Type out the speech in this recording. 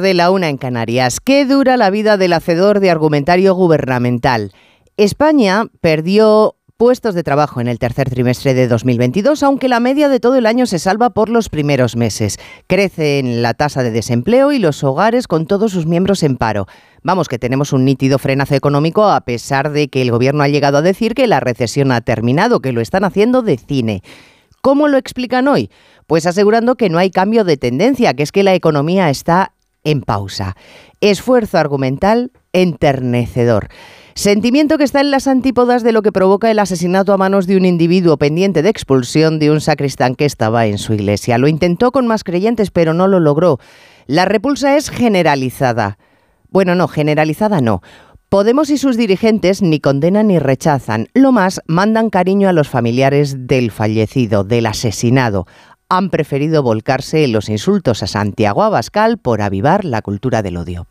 de la una en Canarias. ¿Qué dura la vida del hacedor de argumentario gubernamental? España perdió puestos de trabajo en el tercer trimestre de 2022, aunque la media de todo el año se salva por los primeros meses. Crece en la tasa de desempleo y los hogares con todos sus miembros en paro. Vamos, que tenemos un nítido frenazo económico a pesar de que el gobierno ha llegado a decir que la recesión ha terminado, que lo están haciendo de cine. ¿Cómo lo explican hoy? Pues asegurando que no hay cambio de tendencia, que es que la economía está en pausa. Esfuerzo argumental enternecedor. Sentimiento que está en las antípodas de lo que provoca el asesinato a manos de un individuo pendiente de expulsión de un sacristán que estaba en su iglesia. Lo intentó con más creyentes, pero no lo logró. La repulsa es generalizada. Bueno, no, generalizada no. Podemos y sus dirigentes ni condenan ni rechazan. Lo más, mandan cariño a los familiares del fallecido, del asesinado han preferido volcarse en los insultos a Santiago Abascal por avivar la cultura del odio.